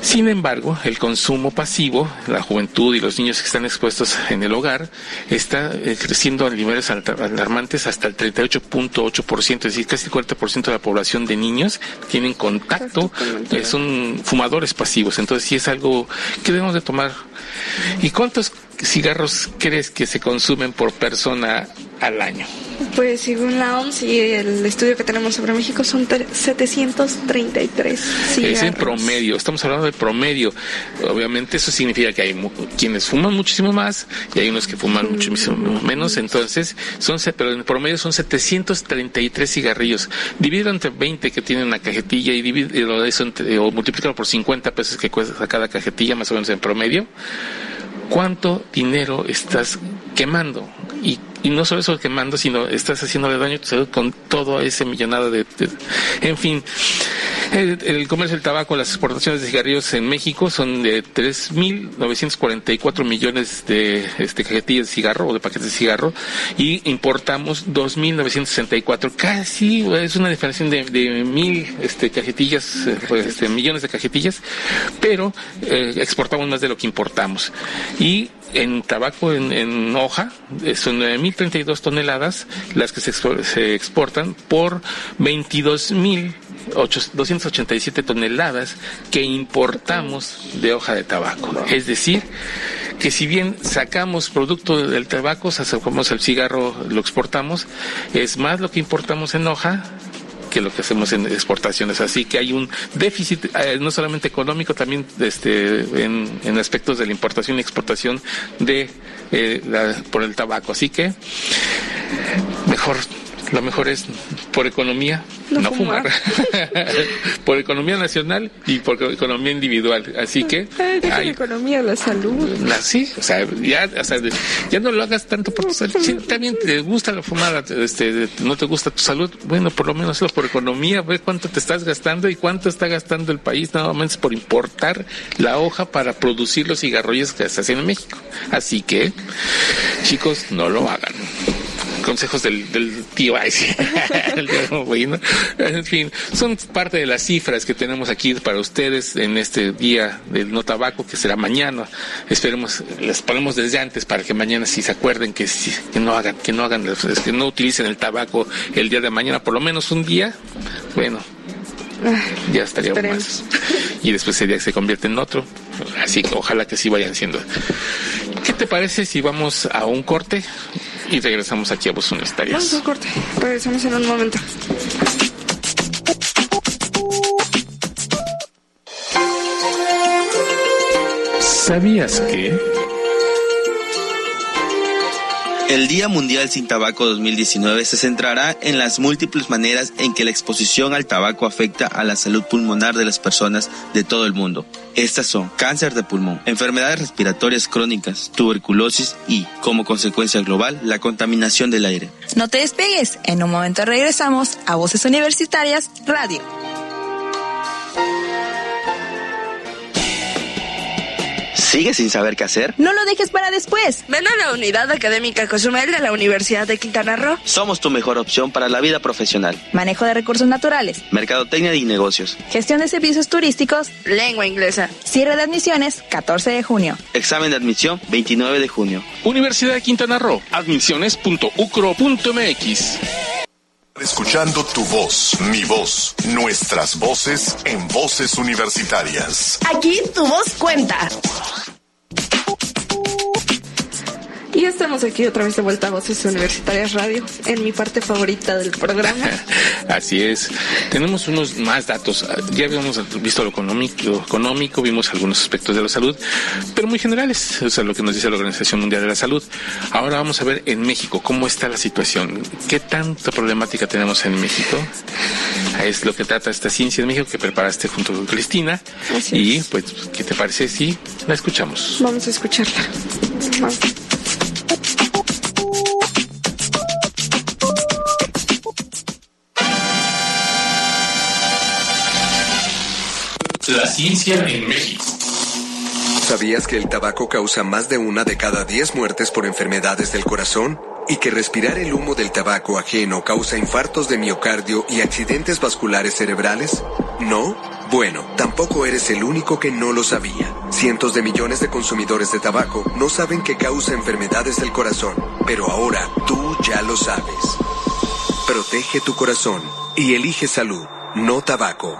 Sin embargo, el consumo pasivo, la juventud y los niños que están expuestos en el hogar, está eh, creciendo a niveles alarmantes hasta el 38.8%, es decir, casi el 40% de la población de niños tienen contacto, son fumadores pasivos. Entonces, sí es algo que debemos de tomar. ¿Y cuántos cigarros crees que se consumen por persona al año? Pues según la OMS y el estudio que tenemos sobre México son 733 cigarros. Es en promedio, estamos hablando de promedio. Obviamente eso significa que hay quienes fuman muchísimo más y hay unos que fuman muchísimo menos, entonces son pero en promedio son 733 cigarrillos. Dividido entre 20 que tienen una cajetilla y dividido eso o multiplícalo por 50 pesos que cuesta cada cajetilla más o menos en promedio. ¿Cuánto dinero estás quemando? Y y no solo eso quemando, sino estás haciéndole daño a tu salud con todo ese millonado de, en fin. El, comercio del tabaco, las exportaciones de cigarrillos en México son de 3.944 millones de este, cajetillas de cigarro o de paquetes de cigarro y importamos 2.964. Casi es una diferencia de, de mil este, cajetillas, este, millones de cajetillas, pero eh, exportamos más de lo que importamos. Y en tabaco en, hoja eh, son 9.032 toneladas las que se, se exportan por 22.287 toneladas que importamos de hoja de tabaco. Es decir, que si bien sacamos producto del tabaco, sacamos el cigarro, lo exportamos, es más lo que importamos en hoja que lo que hacemos en exportaciones. Así que hay un déficit, eh, no solamente económico, también este, en, aspectos de la importación y exportación de eh, por el tabaco. Así que mejor lo mejor es por economía no, fumar, por economía nacional y por economía individual. Así que hay economía, la salud. sí, o sea, ya, o sea, ya no lo hagas tanto por tu salud. Si también te gusta la fumada, este, no te gusta tu salud, bueno, por lo menos por economía, ve cuánto te estás gastando y cuánto está gastando el país nada más por importar la hoja para producir los cigarrillos que se hacen en México. Así que, chicos, no lo hagan consejos del, del tío en fin, son parte de las cifras que tenemos aquí para ustedes en este día del no tabaco que será mañana. Esperemos, les ponemos desde antes para que mañana si se acuerden que, que no hagan, que no hagan, que no utilicen el tabaco el día de mañana, por lo menos un día. Bueno, ya estaría más. Y después ese día se convierte en otro. Así que ojalá que sí vayan siendo. ¿Qué te parece si vamos a un corte? Y regresamos aquí a Voz Universitarias. Vamos a corte. Regresamos en un momento. ¿Sabías que? El Día Mundial sin Tabaco 2019 se centrará en las múltiples maneras en que la exposición al tabaco afecta a la salud pulmonar de las personas de todo el mundo. Estas son cáncer de pulmón, enfermedades respiratorias crónicas, tuberculosis y, como consecuencia global, la contaminación del aire. No te despegues, en un momento regresamos a Voces Universitarias Radio. ¿Sigues sin saber qué hacer? No lo dejes para después. Ven a la unidad académica Cozumel de la Universidad de Quintana Roo. Somos tu mejor opción para la vida profesional. Manejo de recursos naturales. Mercadotecnia y negocios. Gestión de servicios turísticos. Lengua inglesa. Cierre de admisiones, 14 de junio. Examen de admisión, 29 de junio. Universidad de Quintana Roo. Admisiones.ucro.mx. Escuchando tu voz, mi voz, nuestras voces en voces universitarias. Aquí tu voz cuenta. Y estamos aquí otra vez de vuelta a Voces Universitarias Radio, en mi parte favorita del programa. Así es. Tenemos unos más datos. Ya habíamos visto lo económico, económico, vimos algunos aspectos de la salud, pero muy generales, o sea, lo que nos dice la Organización Mundial de la Salud. Ahora vamos a ver en México cómo está la situación, qué tanta problemática tenemos en México. Es lo que trata esta ciencia en México que preparaste junto con Cristina. y pues, ¿qué te parece si la escuchamos? Vamos a escucharla. Vamos. La ciencia en México. ¿Sabías que el tabaco causa más de una de cada diez muertes por enfermedades del corazón? ¿Y que respirar el humo del tabaco ajeno causa infartos de miocardio y accidentes vasculares cerebrales? ¿No? Bueno, tampoco eres el único que no lo sabía. Cientos de millones de consumidores de tabaco no saben que causa enfermedades del corazón, pero ahora tú ya lo sabes. Protege tu corazón y elige salud, no tabaco.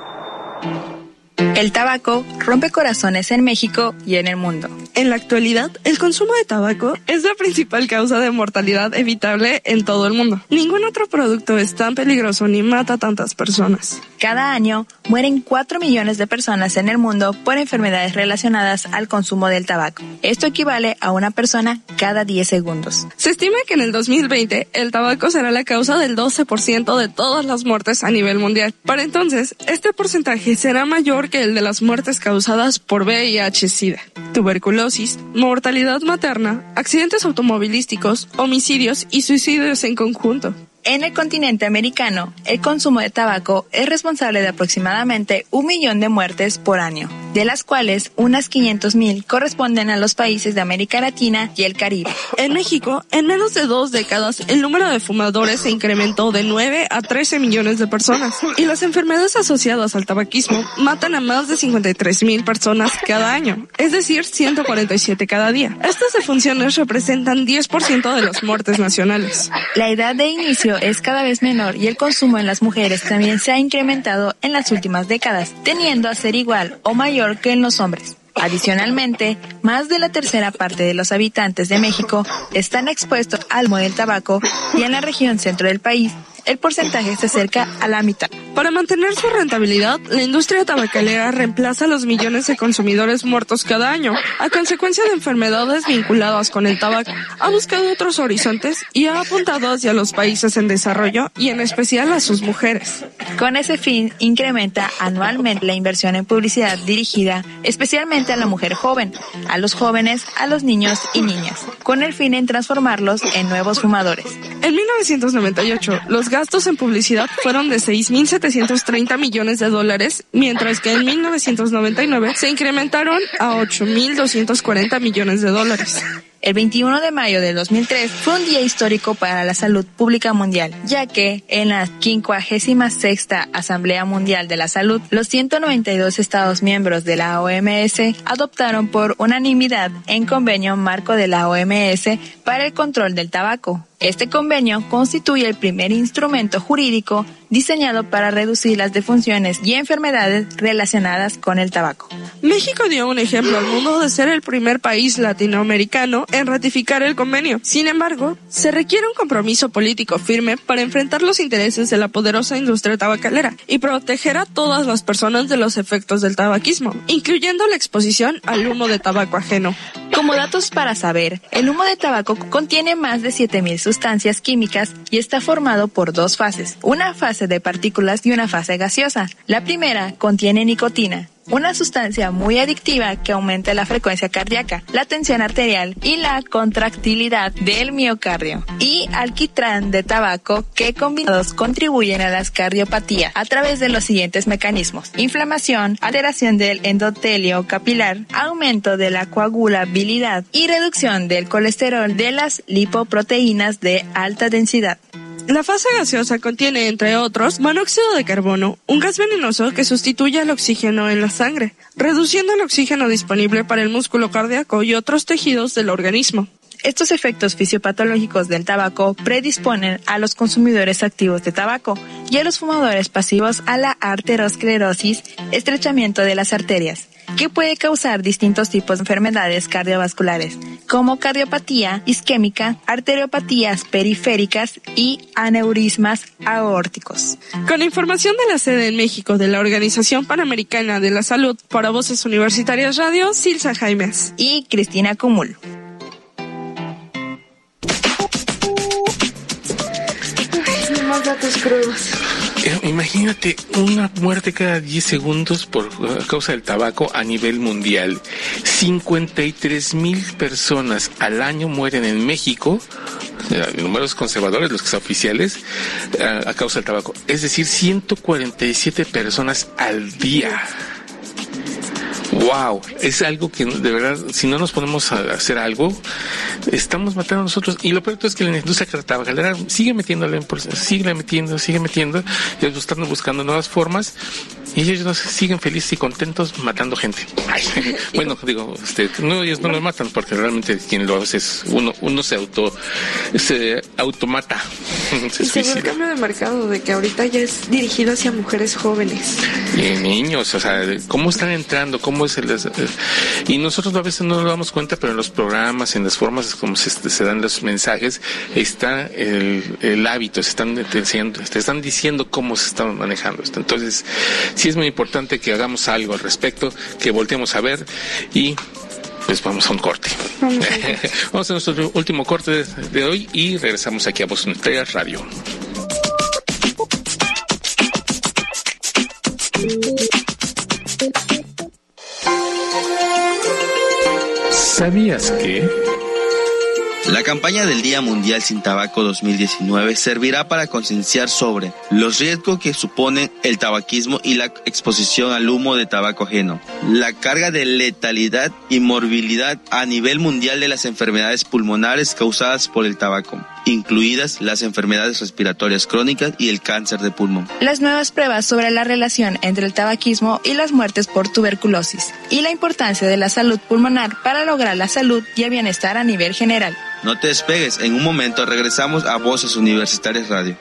El tabaco rompe corazones en México y en el mundo. En la actualidad, el consumo de tabaco es la principal causa de mortalidad evitable en todo el mundo. Ningún otro producto es tan peligroso ni mata a tantas personas. Cada año mueren 4 millones de personas en el mundo por enfermedades relacionadas al consumo del tabaco. Esto equivale a una persona cada 10 segundos. Se estima que en el 2020 el tabaco será la causa del 12% de todas las muertes a nivel mundial. Para entonces, este porcentaje será mayor que el de las muertes causadas por VIH-Sida, tuberculosis, mortalidad materna, accidentes automovilísticos, homicidios y suicidios en conjunto. En el continente americano, el consumo de tabaco es responsable de aproximadamente un millón de muertes por año, de las cuales unas 500.000 corresponden a los países de América Latina y el Caribe. En México, en menos de dos décadas, el número de fumadores se incrementó de 9 a 13 millones de personas y las enfermedades asociadas al tabaquismo matan a más de 53.000 personas cada año, es decir, 147 cada día. Estas defunciones representan 10% de las muertes nacionales. La edad de inicio es cada vez menor y el consumo en las mujeres también se ha incrementado en las últimas décadas, teniendo a ser igual o mayor que en los hombres. Adicionalmente, más de la tercera parte de los habitantes de México están expuestos al humo del tabaco y en la región centro del país el porcentaje se acerca a la mitad. Para mantener su rentabilidad, la industria tabacalera reemplaza los millones de consumidores muertos cada año a consecuencia de enfermedades vinculadas con el tabaco. Ha buscado otros horizontes y ha apuntado hacia los países en desarrollo y en especial a sus mujeres. Con ese fin, incrementa anualmente la inversión en publicidad dirigida especialmente a la mujer joven, a los jóvenes, a los niños y niñas, con el fin en transformarlos en nuevos fumadores. En 1998, los gastos en publicidad fueron de 6.730 millones de dólares, mientras que en 1999 se incrementaron a 8.240 millones de dólares. El 21 de mayo de 2003 fue un día histórico para la salud pública mundial, ya que en la 56 Asamblea Mundial de la Salud, los 192 Estados miembros de la OMS adoptaron por unanimidad en convenio marco de la OMS para el control del tabaco. Este convenio constituye el primer instrumento jurídico diseñado para reducir las defunciones y enfermedades relacionadas con el tabaco. México dio un ejemplo al mundo de ser el primer país latinoamericano en ratificar el convenio. Sin embargo, se requiere un compromiso político firme para enfrentar los intereses de la poderosa industria tabacalera y proteger a todas las personas de los efectos del tabaquismo, incluyendo la exposición al humo de tabaco ajeno. Como datos para saber, el humo de tabaco contiene más de 7000 sustancias químicas y está formado por dos fases, una fase de partículas y una fase gaseosa. La primera contiene nicotina, una sustancia muy adictiva que aumenta la frecuencia cardíaca, la tensión arterial y la contractilidad del miocardio, y alquitrán de tabaco que combinados contribuyen a las cardiopatías a través de los siguientes mecanismos: inflamación, alteración del endotelio capilar, aumento de la coagulabilidad y reducción del colesterol de las lipoproteínas de alta densidad. La fase gaseosa contiene, entre otros, monóxido de carbono, un gas venenoso que sustituye al oxígeno en la sangre, reduciendo el oxígeno disponible para el músculo cardíaco y otros tejidos del organismo. Estos efectos fisiopatológicos del tabaco predisponen a los consumidores activos de tabaco y a los fumadores pasivos a la arteriosclerosis, estrechamiento de las arterias, que puede causar distintos tipos de enfermedades cardiovasculares, como cardiopatía isquémica, arteriopatías periféricas y aneurismas aórticos. Con información de la sede en México de la Organización Panamericana de la Salud para Voces Universitarias Radio, Silsa Jaimes y Cristina Cumul. más datos crudos. Eh, Imagínate una muerte cada 10 segundos por uh, causa del tabaco a nivel mundial. 53 mil personas al año mueren en México, eh, números conservadores, los que son oficiales, a, a causa del tabaco. Es decir, 147 personas al día. Wow, es algo que de verdad, si no nos ponemos a hacer algo, estamos matando a nosotros. Y lo peor es que la industria tabacalera sigue metiéndole, sigue metiendo, sigue metiendo, y están buscando nuevas formas y ellos no siguen felices y contentos matando gente. bueno, digo, este, no, ellos no lo matan porque realmente quien lo hace es uno, uno se auto, se automata. se y el cambio de mercado de que ahorita ya es dirigido hacia mujeres jóvenes. Y niños, o sea, cómo están entrando, cómo es el... Y nosotros a veces no nos damos cuenta, pero en los programas, en las formas como se, se dan los mensajes, está el, el hábito, se están enseñando, te están diciendo cómo se está manejando esto. Entonces, sí es muy importante que hagamos algo al respecto, que volteemos a ver y pues vamos a un corte. Vamos a, nuestro último corte de, hoy y regresamos aquí a Boston Radio. ¿Sabías que... La campaña del Día Mundial sin Tabaco 2019 servirá para concienciar sobre los riesgos que suponen el tabaquismo y la exposición al humo de tabaco ajeno, la carga de letalidad y morbilidad a nivel mundial de las enfermedades pulmonares causadas por el tabaco, incluidas las enfermedades respiratorias crónicas y el cáncer de pulmón. Las nuevas pruebas sobre la relación entre el tabaquismo y las muertes por tuberculosis y la importancia de la salud pulmonar para lograr la salud y el bienestar a nivel general. No te despegues, en un momento regresamos a Voces Universitarias Radio.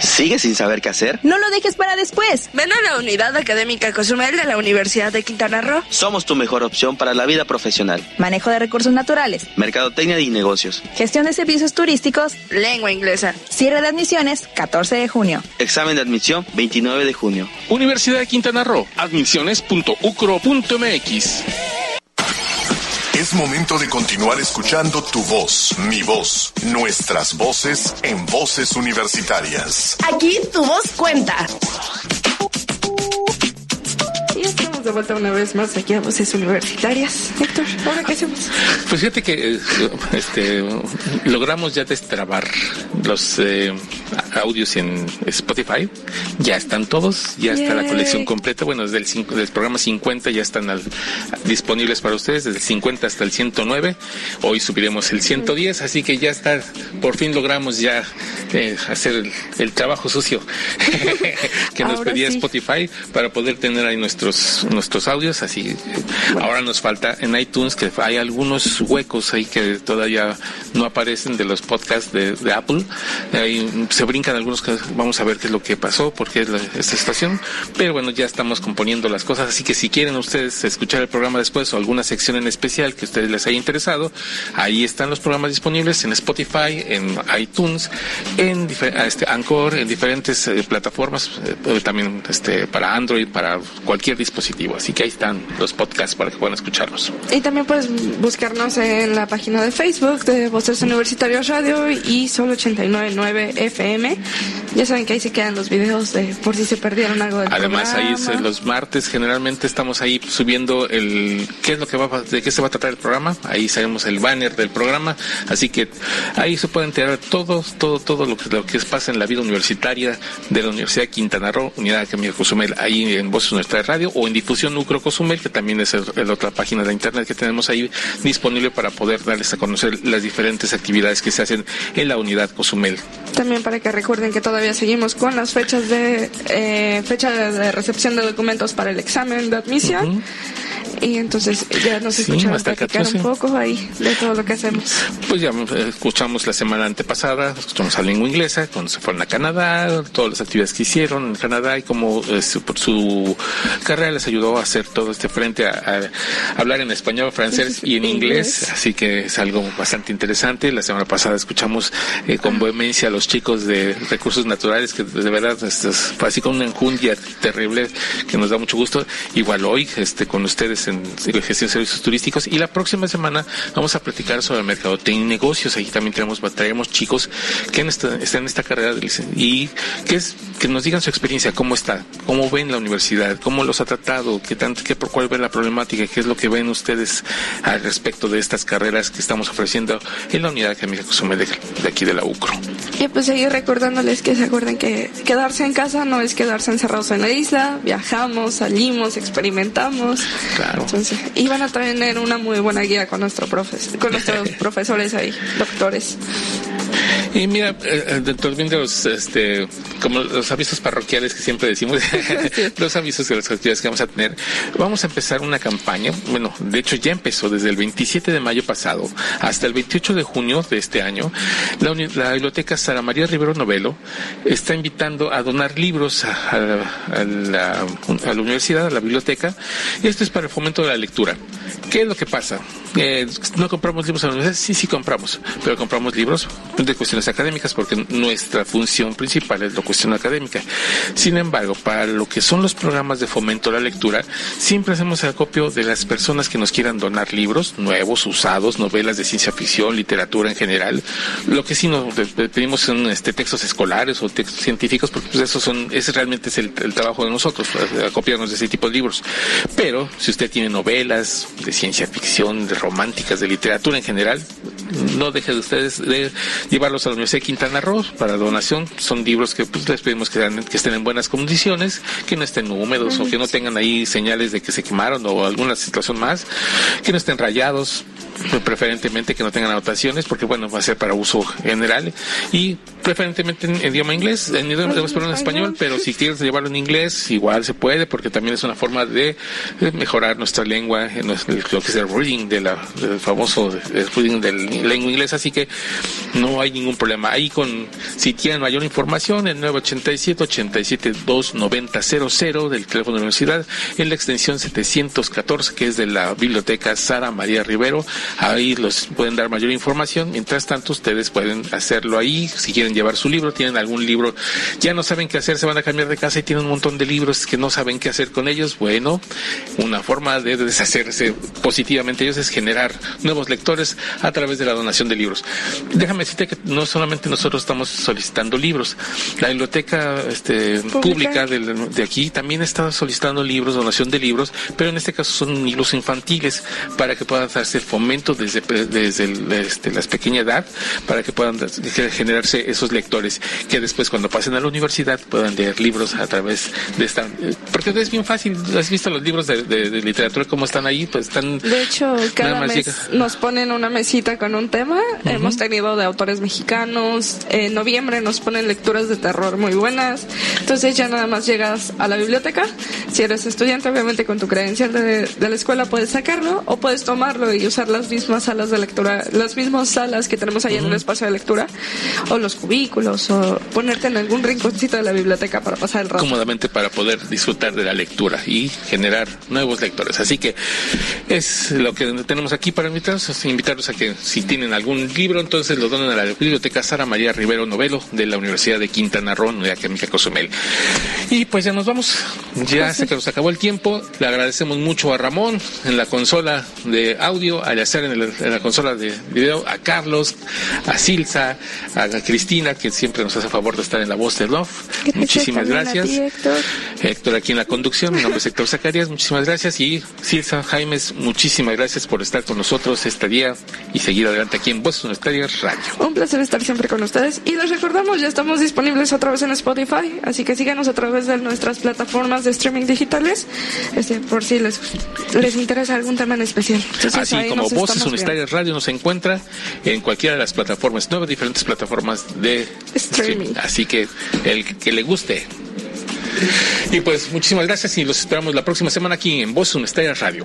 ¿Sigues sin saber qué hacer? No lo dejes para después. Ven a la Unidad Académica Cozumel de la Universidad de Quintana Roo. Somos tu mejor opción para la vida profesional. Manejo de recursos naturales. Mercadotecnia y negocios. Gestión de servicios turísticos. Lengua inglesa. Cierre de admisiones, 14 de junio. Examen de admisión, 29 de junio. Universidad de Quintana Roo. Admisiones.ucro.mx. Es momento de continuar escuchando tu voz, mi voz, nuestras voces en voces universitarias. Aquí tu voz cuenta de vuelta una vez más aquí a Voces Universitarias. Héctor, ¿ahora qué hacemos? Pues fíjate que eh, este, logramos ya destrabar los eh, audios en Spotify. Ya están todos, ya está la colección completa. Bueno, desde el, cinco, del programa 50 ya están disponibles para ustedes, desde el 50 hasta el 109. Hoy subiremos el 110, así que ya está, por fin logramos ya eh, hacer el, trabajo sucio que nos pedía Spotify para poder tener ahí nuestros nuestros audios, así ahora nos falta en iTunes que hay algunos huecos ahí que todavía no aparecen de los podcasts de, Apple. Ahí se brincan algunos que vamos a ver qué es lo que pasó, porque es esta estación, pero bueno, ya estamos componiendo las cosas, así que si quieren ustedes escuchar el programa después o alguna sección en especial que a ustedes les haya interesado, ahí están los programas disponibles en Spotify, en iTunes, en este Anchor, en diferentes eh, plataformas, eh, también este para Android, para cualquier dispositivo. Así que ahí están los podcasts para que puedan escucharlos. Y también puedes buscarnos en la página de Facebook de Voces Universitarios Radio y Solo 899 FM. Ya saben que ahí se quedan los videos de por si se perdieron algo del Además, ahí es, los martes generalmente estamos ahí subiendo el qué es lo que va de qué se va a tratar el programa. Ahí sabemos el banner del programa, así que ahí se pueden enterar todo todo todo lo que lo que pasa en la vida universitaria de la Universidad de Quintana Roo, Unidad Academia Cozumel, ahí en Voces Universitarios Radio o en difusión Ucro Cozumel, que también es la otra página de internet que tenemos ahí disponible para poder darles a conocer las diferentes actividades que se hacen en la unidad Cozumel. También para que recuerden que todavía seguimos con las fechas de eh, fecha de recepción de documentos para el examen de admisión. Y entonces ya nos escuchamos platicar un poco ahí de todo lo que hacemos. Pues ya eh, escuchamos la semana antepasada, escuchamos a lengua inglesa, cuando se fueron a Canadá, todas las actividades que hicieron en Canadá y cómo eh, por su carrera les ayudó a hacer todo este frente a, hablar en español, francés y en inglés. Así que es algo bastante interesante. La semana pasada escuchamos eh, con vehemencia a los chicos de recursos naturales, que de verdad fue así con una enjundia terrible que nos da mucho gusto. Igual hoy, este, con ustedes en gestión de servicios turísticos. Y la próxima semana vamos a platicar sobre mercadotecnia y negocios. Ahí también tenemos, traemos chicos que están en esta carrera y que es que nos digan su experiencia, cómo está, cómo ven la universidad, cómo los ha tratado, qué tanto, qué por cuál ven la problemática, qué es lo que ven ustedes al respecto de estas carreras que estamos ofreciendo en la unidad académica Cosumel de, de aquí de la UCRO. Y pues seguir recordándoles que se acuerden que quedarse en casa no es quedarse encerrados en la isla, viajamos, salimos, experimentamos. Claro. Entonces, y van a tener una muy buena guía con, nuestro profes, con nuestros profesores ahí, doctores. Y mira, eh, eh, dentro de los, este, como los avisos parroquiales que siempre decimos, los avisos de las actividades que vamos a tener, vamos a empezar una campaña, bueno, de hecho ya empezó desde el 27 de mayo pasado hasta el 28 de junio de este año. La, biblioteca Sara María Rivero Novelo está invitando a donar libros a, la, a la universidad, a la biblioteca, y esto es para el fomento de la lectura. ¿Qué es lo que pasa? Eh, no compramos libros a la universidad, sí, sí compramos, pero compramos libros de cuestiones académicas porque nuestra función principal es la cuestión académica. Sin embargo, para lo que son los programas de fomento a la lectura, siempre hacemos el acopio de las personas que nos quieran donar libros nuevos, usados, novelas de ciencia ficción, literatura en general. Lo que sí nos pedimos son este, textos escolares o textos científicos, porque pues, eso son, ese realmente es el, el trabajo de nosotros, acopiarnos de ese tipo de libros. Pero si usted tiene novelas de ciencia ficción, de románticas, de literatura en general, no deje de ustedes de llevarlos a la Universidad de Quintana Roo para donación. Son libros que pues, les pedimos que, que estén en buenas condiciones, que no estén húmedos o que no tengan ahí señales de que se quemaron o alguna situación más, que no estén rayados, preferentemente que no tengan anotaciones, porque bueno, va a ser para uso general y preferentemente en idioma inglés, en idioma en español, pero si quieres llevarlo en inglés, igual se puede, porque también es una forma de mejorar nuestra lengua, en lo que es el reading de la, del famoso reading de lengua inglesa, así que no hay ningún problema. Ahí con, si quieren mayor información, el 987 87 290 00 del teléfono de la universidad, en la extensión 714, que es de la biblioteca Sara María Rivero, ahí los pueden dar mayor información. Mientras tanto, ustedes pueden hacerlo ahí, si quieren llevar su libro, tienen algún libro, ya no saben qué hacer, se van a cambiar de casa y tienen un montón de libros que no saben qué hacer con ellos. Bueno, una forma de deshacerse positivamente ellos es generar nuevos lectores a través de la donación de libros. Déjame decirte que no solamente nosotros estamos solicitando libros, la biblioteca este, pública, de, aquí también está solicitando libros, donación de libros, pero en este caso son libros infantiles para que puedan hacerse el fomento desde, desde este, la pequeña edad, para que puedan generarse esos lectores que después cuando pasen a la universidad puedan leer libros a través de esta... Porque es bien fácil, has visto los libros de, literatura como están ahí, pues están... De hecho, cada mes nos ponen una mesita con un tema, hemos tenido de autores mexicanos, en noviembre nos ponen lecturas de terror muy buenas, entonces ya nada más llegas a la biblioteca, si eres estudiante obviamente con tu credencial de, de la escuela puedes sacarlo o puedes tomarlo y usar las mismas salas de lectura, las mismas salas que tenemos ahí en el espacio de lectura o los cubículos o ponerte en algún rinconcito de la biblioteca para pasar el rato. Cómodamente para poder disfrutar de la lectura y generar nuevos lectores. Así que es lo que tenemos aquí para invitarlos, invitarlos a que si tienen algún libro, entonces lo donen a la biblioteca Sara María Rivero Novelo de la Universidad de Quintana Roo, de Académica Cozumel. Y pues ya nos vamos, ya se que nos acabó el tiempo. Le agradecemos mucho a Ramón en la consola de audio, a Yacer en, en la consola de video, a Carlos, a Silsa, a Cristina, que siempre nos hace favor de estar en la voz de Love. Muchísimas gracias. Héctor. aquí en la conducción. Mi nombre es Héctor Zacarías. Muchísimas gracias. Y Silsa Jaimes, muchísimas gracias por estar con nosotros este día y seguir adelante aquí en Voz Universitarias Radio. Un placer estar siempre con ustedes. Y les recordamos, ya estamos disponibles otra vez en Spotify, así que síganos a través de nuestras plataformas de streaming digitales, este, por si les, les interesa algún tema en especial. así como Voces Universitarias Radio nos encuentra en cualquiera de las plataformas, nueve diferentes plataformas de streaming. Así que el que le guste. Y pues muchísimas gracias y los esperamos la próxima semana aquí en Voz Universitarias Radio.